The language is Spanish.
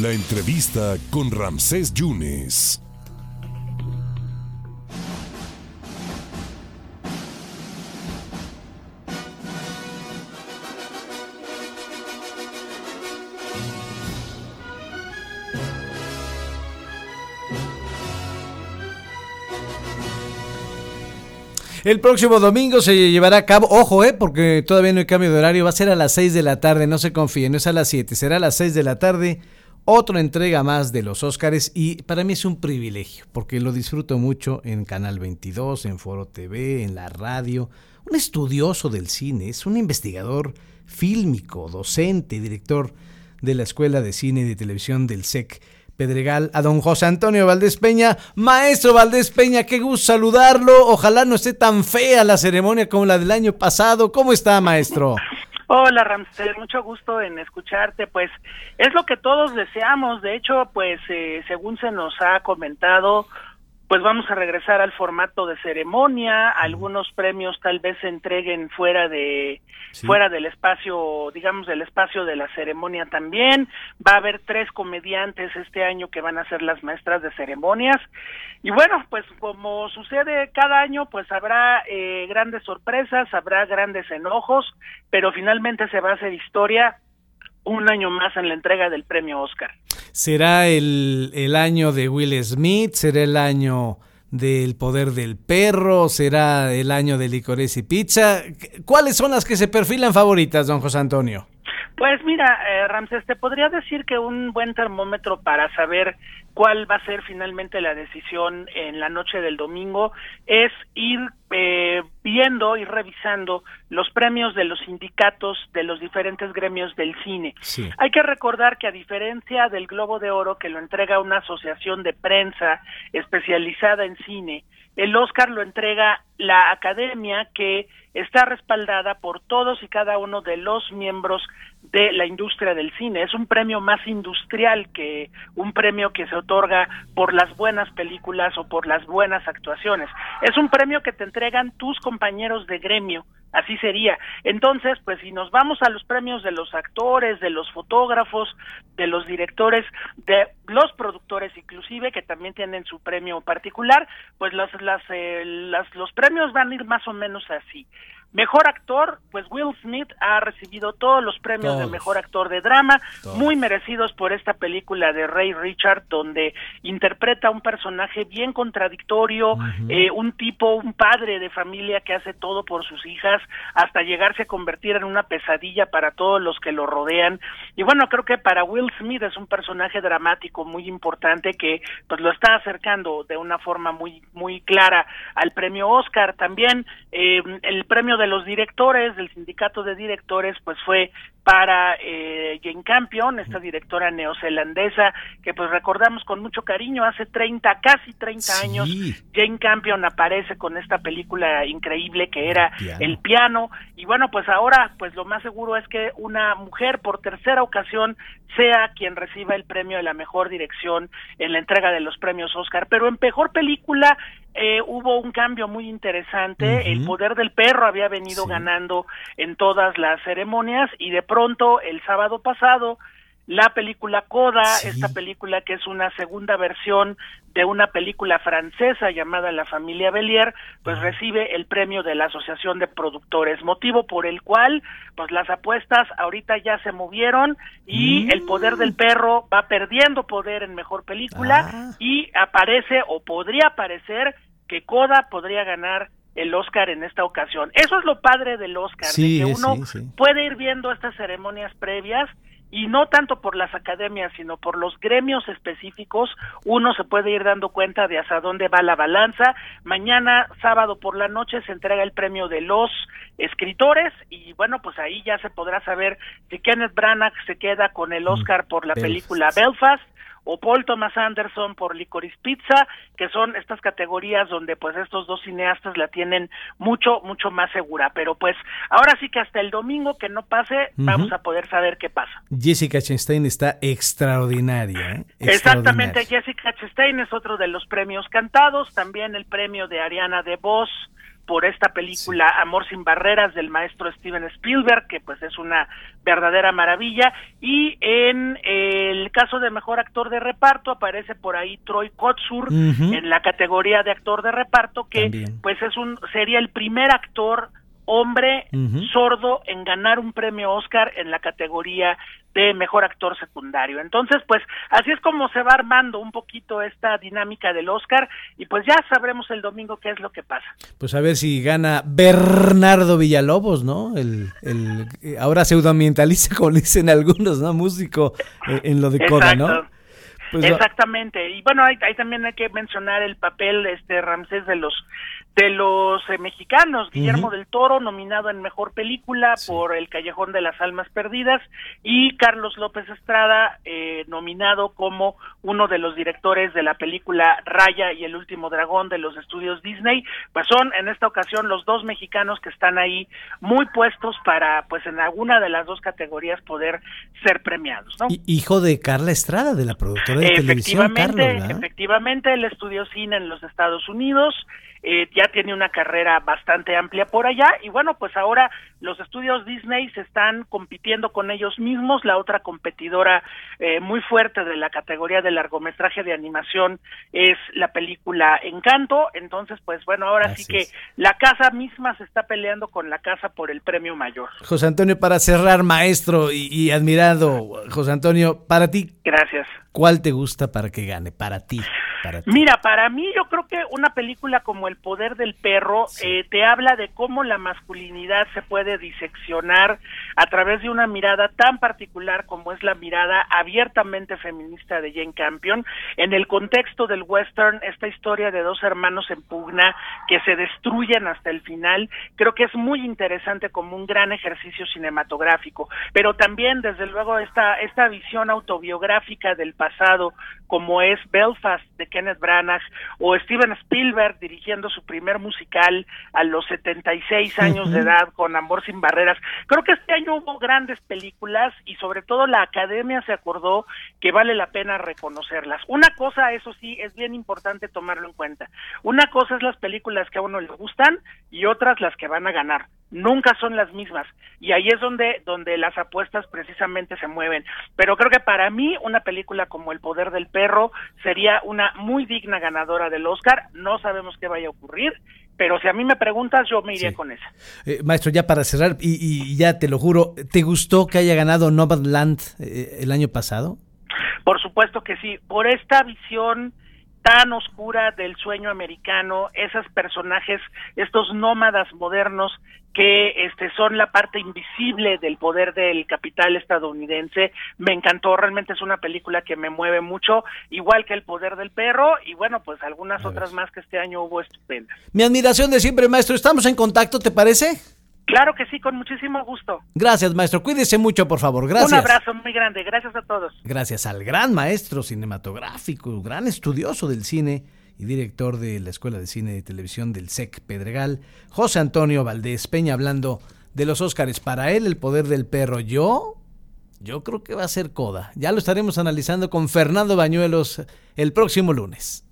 La entrevista con Ramsés Yunes. El próximo domingo se llevará a cabo, ojo, eh, porque todavía no hay cambio de horario, va a ser a las 6 de la tarde, no se confíen, no es a las 7, será a las 6 de la tarde, otra entrega más de los Óscares y para mí es un privilegio, porque lo disfruto mucho en Canal 22, en Foro TV, en la radio, un estudioso del cine, es un investigador fílmico, docente, director de la Escuela de Cine y de Televisión del SEC Pedregal, a don José Antonio Valdés Peña. Maestro Valdés Peña, qué gusto saludarlo. Ojalá no esté tan fea la ceremonia como la del año pasado. ¿Cómo está, maestro? Hola, Ramsey, mucho gusto en escucharte. Pues es lo que todos deseamos. De hecho, pues eh, según se nos ha comentado, pues vamos a regresar al formato de ceremonia, algunos premios tal vez se entreguen fuera de fuera del espacio, digamos del espacio de la ceremonia también. Va a haber tres comediantes este año que van a ser las maestras de ceremonias. Y bueno, pues como sucede cada año, pues habrá eh, grandes sorpresas, habrá grandes enojos, pero finalmente se va a hacer historia un año más en la entrega del premio Oscar. ¿Será el, el año de Will Smith? ¿Será el año del poder del perro? ¿Será el año de licores y pizza? ¿Cuáles son las que se perfilan favoritas, don José Antonio? Pues mira, eh, Ramses, te podría decir que un buen termómetro para saber cuál va a ser finalmente la decisión en la noche del domingo es ir eh, viendo y revisando los premios de los sindicatos de los diferentes gremios del cine. Hay que recordar que a diferencia del Globo de Oro que lo entrega una asociación de prensa especializada en cine, el Oscar lo entrega la academia que está respaldada por todos y cada uno de los miembros de la industria del cine. Es un premio más industrial que un premio que se otorga por las buenas películas o por las buenas actuaciones. Es un premio que te entregan tus compañeros de gremio así sería. Entonces, pues si nos vamos a los premios de los actores, de los fotógrafos, de los directores, de los productores inclusive, que también tienen su premio particular, pues las, las, eh, los premios van a ir más o menos así. Mejor actor, pues Will Smith ha recibido todos los premios de mejor actor de drama, muy merecidos por esta película de Ray Richard, donde interpreta un personaje bien contradictorio, eh, un tipo, un padre de familia que hace todo por sus hijas, hasta llegarse a convertir en una pesadilla para todos los que lo rodean. Y bueno, creo que para Will Smith es un personaje dramático muy importante que pues lo está acercando de una forma muy muy clara al premio Oscar. También eh, el premio de de los directores, del sindicato de directores, pues fue para eh, Jane Campion, esta directora neozelandesa, que pues recordamos con mucho cariño, hace 30, casi 30 años, Jane Campion aparece con esta película increíble que era El piano, y bueno, pues ahora, pues lo más seguro es que una mujer por tercera ocasión sea quien reciba el premio de la mejor dirección en la entrega de los premios Oscar, pero en mejor película eh, hubo un cambio muy interesante. El poder del perro había venido ganando en todas las ceremonias y de pronto el sábado pasado la película Coda, esta película que es una segunda versión de una película francesa llamada La familia Bellier, pues recibe el premio de la Asociación de Productores, motivo por el cual pues las apuestas ahorita ya se movieron y el poder del mm. perro va perdiendo poder en mejor película ah. y aparece o podría aparecer que Coda podría ganar el Oscar en esta ocasión. Eso es lo padre del Oscar, de que uno puede ir viendo estas ceremonias previas y no tanto por las academias, sino por los gremios específicos, uno se puede ir dando cuenta de hasta dónde va la balanza. Mañana, sábado por la noche, se entrega el premio de los escritores y bueno, pues ahí ya se podrá saber si Kenneth Branagh se queda con el mm, Oscar por la película Belfast o Paul Thomas Anderson por Licorice Pizza, que son estas categorías donde pues estos dos cineastas la tienen mucho, mucho más segura. Pero pues ahora sí que hasta el domingo que no pase, vamos a poder saber qué pasa. Jessica Chastain está extraordinaria. ¿eh? Exactamente, Jessica Chastain es otro de los premios cantados, también el premio de Ariana DeVos por esta película Amor sin barreras del maestro Steven Spielberg, que pues es una verdadera maravilla, y en el caso de mejor actor de reparto aparece por ahí Troy Kotsur en la categoría de actor de reparto, que pues es un sería el primer actor hombre sordo en ganar un premio Oscar en la categoría de mejor actor secundario. Entonces, pues así es como se va armando un poquito esta dinámica del Oscar y pues ya sabremos el domingo qué es lo que pasa. Pues a ver si gana Bernardo Villalobos, ¿no? El, el ahora pseudoambientalista, como dicen algunos, ¿no? Músico eh, en lo de Coda, ¿no? Pues Exactamente. Y bueno, ahí, también hay que mencionar el papel este Ramsés de los de los eh, mexicanos, Guillermo del Toro, nominado en Mejor Película por El Callejón de las Almas Perdidas, y Carlos López Estrada, eh, nominado como uno de los directores de la película Raya y el Último Dragón de los estudios Disney, pues son en esta ocasión los dos mexicanos que están ahí muy puestos para, pues en alguna de las dos categorías poder ser premiados, ¿no? Hijo de Carla Estrada, de la productora de televisión, Carlos, Efectivamente, él estudió cine en los Estados Unidos, eh, ya tiene una carrera bastante amplia por allá y bueno, pues ahora los estudios Disney se están compitiendo con ellos mismos, la otra competidora eh, muy fuerte de la categoría de largometraje de animación es la película Encanto, entonces pues bueno, ahora sí que la casa misma se está peleando con la casa por el premio mayor. José Antonio, para cerrar, maestro y, y admirado, José Antonio, para ti. Gracias. ¿Cuál te gusta para que gane? Para ti. Mira, para mí yo creo que una película como El poder del perro eh, te habla de cómo la masculinidad se puede diseccionar a través de una mirada tan particular como es la mirada abiertamente feminista de Jane Campion. En el contexto del western, esta historia de dos hermanos en pugna que se destruyen hasta el final, creo que es muy interesante como un gran ejercicio cinematográfico, pero también desde luego esta, esta visión autobiográfica del pasado como es Belfast de Kenneth Branagh o Steven Spielberg dirigiendo su primer musical a los 76 años de edad con Amor sin barreras. Creo que este año hubo grandes películas y sobre todo la academia se acordó que vale la pena reconocerlas. Una cosa, eso sí, es bien importante tomarlo en cuenta. Una cosa es las películas que a uno le gustan y otras las que van a ganar. Nunca son las mismas. Y ahí es donde donde las apuestas precisamente se mueven. Pero creo que para mí una película como El poder del perro sería una muy digna ganadora del Oscar. No sabemos qué vaya a ocurrir pero si a mí me preguntas yo me iría con esa. Eh, maestro ya para cerrar y, ya te lo juro te gustó que haya ganado Nomadland eh, el año pasado por supuesto que sí. Por esta visión tan oscura del sueño americano, esos personajes, estos nómadas modernos que este son la parte invisible del poder del capital estadounidense. Me encantó, realmente es una película que me mueve mucho, igual que El poder del perro y bueno, pues algunas otras más que este año hubo estupendas. Mi admiración de siempre, maestro. Estamos en contacto, ¿te parece? Claro que sí, con muchísimo gusto. Gracias, maestro. Cuídese mucho, por favor. Gracias. Un abrazo muy grande. Gracias a todos. Gracias al gran maestro cinematográfico, gran estudioso del cine y director de la Escuela de Cine y Televisión del SEC Pedregal, José Antonio Valdés Peña, hablando de los Óscares. Para él, el poder del perro. Yo, yo creo que va a ser coda. Ya lo estaremos analizando con Fernando Bañuelos el próximo lunes.